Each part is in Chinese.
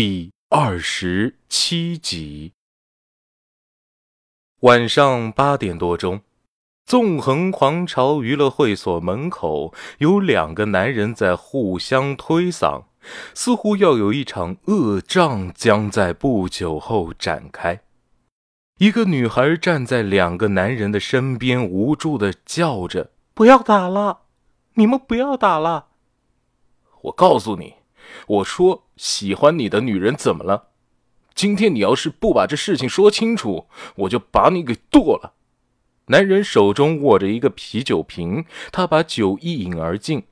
第二十七集，晚上八点多钟，纵横皇朝娱乐会所门口有两个男人在互相推搡，似乎要有一场恶仗将在不久后展开。一个女孩站在两个男人的身边，无助的叫着：“不要打了，你们不要打了！”我告诉你。我说：“喜欢你的女人怎么了？今天你要是不把这事情说清楚，我就把你给剁了。”男人手中握着一个啤酒瓶，他把酒一饮而尽，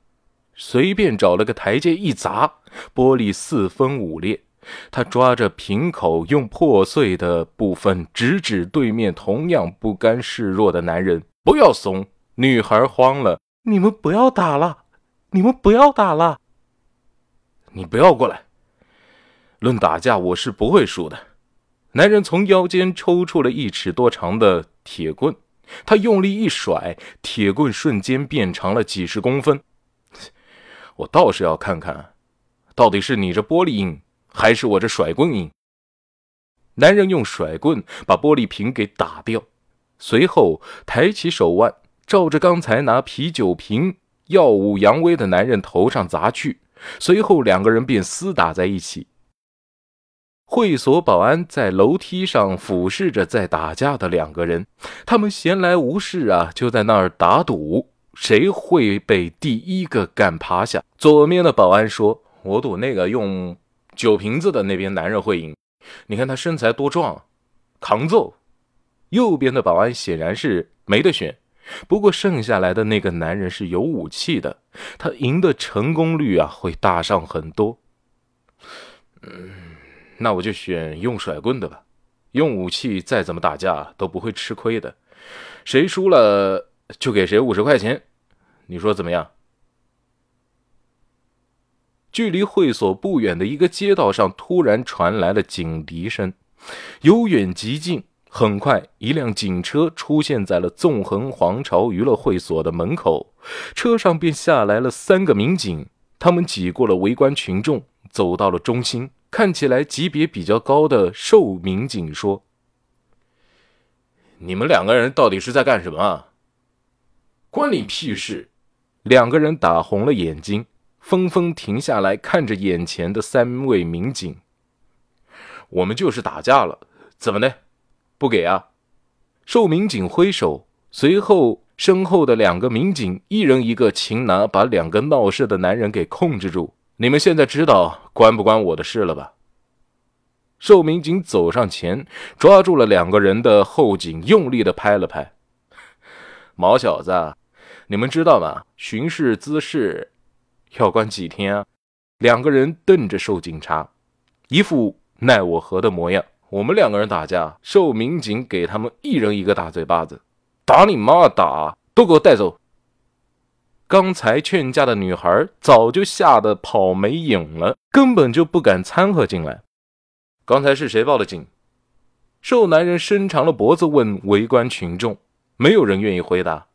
随便找了个台阶一砸，玻璃四分五裂。他抓着瓶口，用破碎的部分直指对面同样不甘示弱的男人：“不要怂！”女孩慌了：“你们不要打了，你们不要打了。”你不要过来！论打架，我是不会输的。男人从腰间抽出了一尺多长的铁棍，他用力一甩，铁棍瞬间变长了几十公分。我倒是要看看，到底是你这玻璃硬，还是我这甩棍硬。男人用甩棍把玻璃瓶给打掉，随后抬起手腕，照着刚才拿啤酒瓶耀武扬威的男人头上砸去。随后，两个人便厮打在一起。会所保安在楼梯上俯视着在打架的两个人，他们闲来无事啊，就在那儿打赌，谁会被第一个干趴下。左面的保安说：“我赌那个用酒瓶子的那边男人会赢，你看他身材多壮，扛揍。”右边的保安显然是没得选。不过剩下来的那个男人是有武器的，他赢的成功率啊会大上很多。嗯，那我就选用甩棍的吧，用武器再怎么打架都不会吃亏的。谁输了就给谁五十块钱，你说怎么样？距离会所不远的一个街道上突然传来了警笛声，由远及近。很快，一辆警车出现在了纵横皇朝娱乐会所的门口，车上便下来了三个民警。他们挤过了围观群众，走到了中心。看起来级别比较高的瘦民警说：“你们两个人到底是在干什么？关你屁事！”两个人打红了眼睛，纷纷停下来看着眼前的三位民警。我们就是打架了，怎么的？不给啊！瘦民警挥手，随后身后的两个民警一人一个擒拿，把两个闹事的男人给控制住。你们现在知道关不关我的事了吧？瘦民警走上前，抓住了两个人的后颈，用力的拍了拍。毛小子，你们知道吗？巡视滋事要关几天啊？两个人瞪着瘦警察，一副奈我何的模样。我们两个人打架，瘦民警给他们一人一个大嘴巴子，打你妈打，都给我带走！刚才劝架的女孩早就吓得跑没影了，根本就不敢掺和进来。刚才是谁报的警？瘦男人伸长了脖子问围观群众，没有人愿意回答。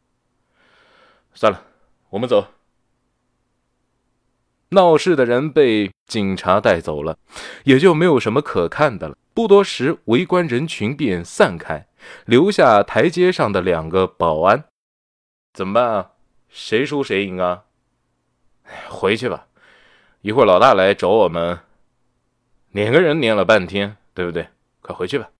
算了，我们走。闹事的人被警察带走了，也就没有什么可看的了。不多时，围观人群便散开，留下台阶上的两个保安。怎么办啊？谁输谁赢啊？回去吧，一会儿老大来找我们，两个人撵了半天，对不对？快回去吧。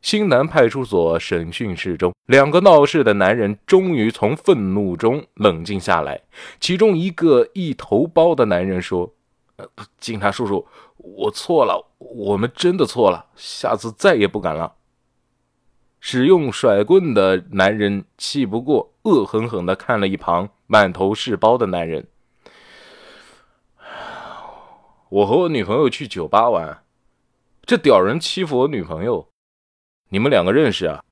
新南派出所审讯室中，两个闹事的男人终于从愤怒中冷静下来。其中一个一头包的男人说：“呃警察叔叔，我错了，我们真的错了，下次再也不敢了。”使用甩棍的男人气不过，恶狠狠地看了一旁满头是包的男人：“我和我女朋友去酒吧玩，这屌人欺负我女朋友。”你们两个认识啊？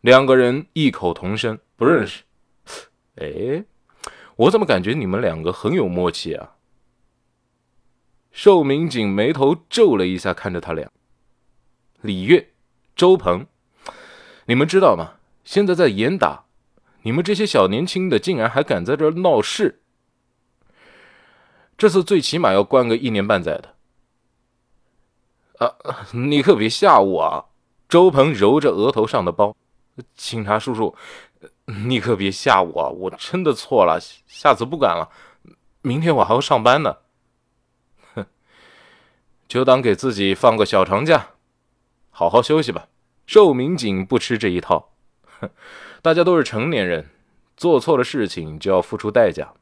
两个人异口同声不认识。哎，我怎么感觉你们两个很有默契啊？瘦民警眉头皱了一下，看着他俩。李月、周鹏，你们知道吗？现在在严打，你们这些小年轻的竟然还敢在这闹事！这次最起码要关个一年半载的。啊，你可别吓我啊！周鹏揉着额头上的包，警察叔叔，你可别吓我，我真的错了，下次不敢了。明天我还要上班呢。哼，就当给自己放个小长假，好好休息吧。寿民警不吃这一套，哼，大家都是成年人，做错了事情就要付出代价。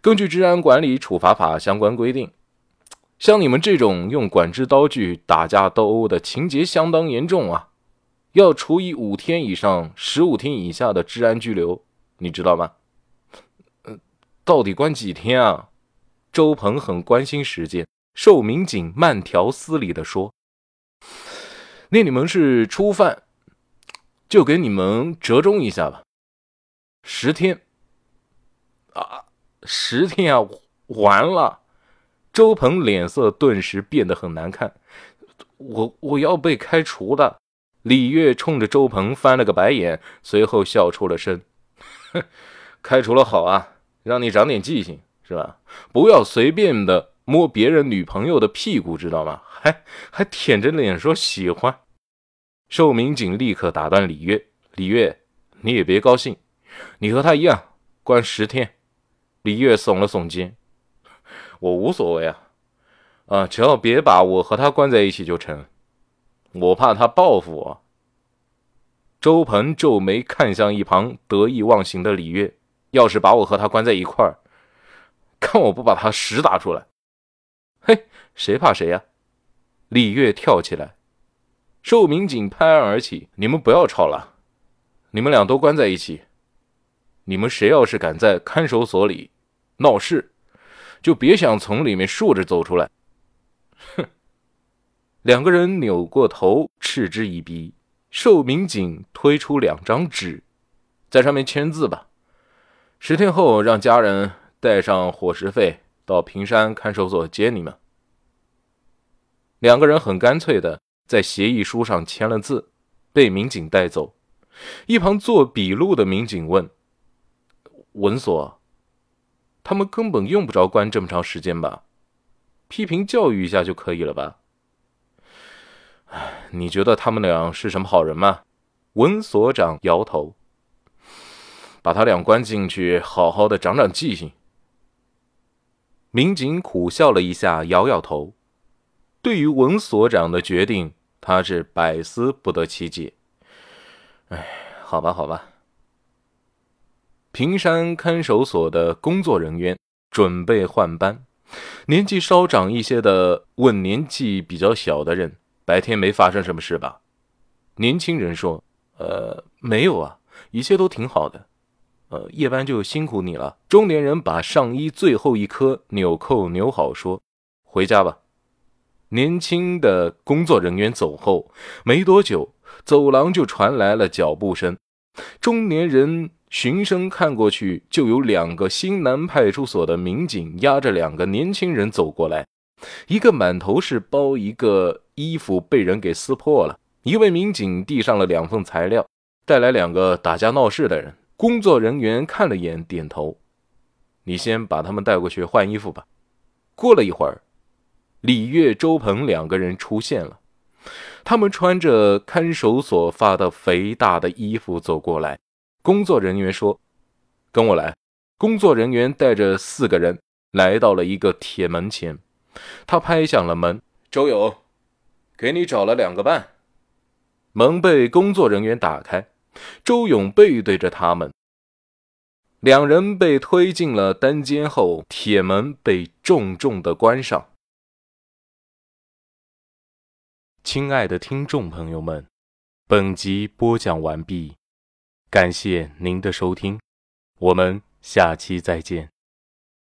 根据治安管理处罚法相关规定。像你们这种用管制刀具打架斗殴的情节相当严重啊，要处以五天以上十五天以下的治安拘留，你知道吗？呃，到底关几天啊？周鹏很关心时间，受民警慢条斯理的说：“那你们是初犯，就给你们折中一下吧，十天。啊，十天啊，完了。”周鹏脸色顿时变得很难看，我我要被开除的。李月冲着周鹏翻了个白眼，随后笑出了声：“哼，开除了好啊，让你长点记性是吧？不要随便的摸别人女朋友的屁股，知道吗？还还舔着脸说喜欢。”寿民警立刻打断李月：“李月，你也别高兴，你和他一样，关十天。”李月耸了耸肩。我无所谓啊，啊，只要别把我和他关在一起就成。我怕他报复我。周鹏皱眉看向一旁得意忘形的李月，要是把我和他关在一块儿，看我不把他屎打出来！嘿，谁怕谁呀？李月跳起来，寿民警拍案而起：“你们不要吵了，你们俩都关在一起。你们谁要是敢在看守所里闹事！”就别想从里面竖着走出来！哼！两个人扭过头，嗤之以鼻。寿民警推出两张纸，在上面签字吧。十天后，让家人带上伙食费到平山看守所接你们。两个人很干脆的在协议书上签了字，被民警带走。一旁做笔录的民警问：“文所。”他们根本用不着关这么长时间吧？批评教育一下就可以了吧？你觉得他们俩是什么好人吗？文所长摇头。把他俩关进去，好好的长长记性。民警苦笑了一下，摇摇头。对于文所长的决定，他是百思不得其解。哎，好吧，好吧。平山看守所的工作人员准备换班，年纪稍长一些的问年纪比较小的人：“白天没发生什么事吧？”年轻人说：“呃，没有啊，一切都挺好的。呃，夜班就辛苦你了。”中年人把上衣最后一颗纽扣扭好，说：“回家吧。”年轻的工作人员走后没多久，走廊就传来了脚步声。中年人。循声看过去，就有两个新南派出所的民警押着两个年轻人走过来，一个满头是包，一个衣服被人给撕破了。一位民警递上了两份材料，带来两个打架闹事的人。工作人员看了眼，点头：“你先把他们带过去换衣服吧。”过了一会儿，李月、周鹏两个人出现了，他们穿着看守所发的肥大的衣服走过来。工作人员说：“跟我来。”工作人员带着四个人来到了一个铁门前，他拍响了门：“周勇，给你找了两个伴。”门被工作人员打开，周勇背对着他们，两人被推进了单间后，铁门被重重的关上。亲爱的听众朋友们，本集播讲完毕。感谢您的收听，我们下期再见。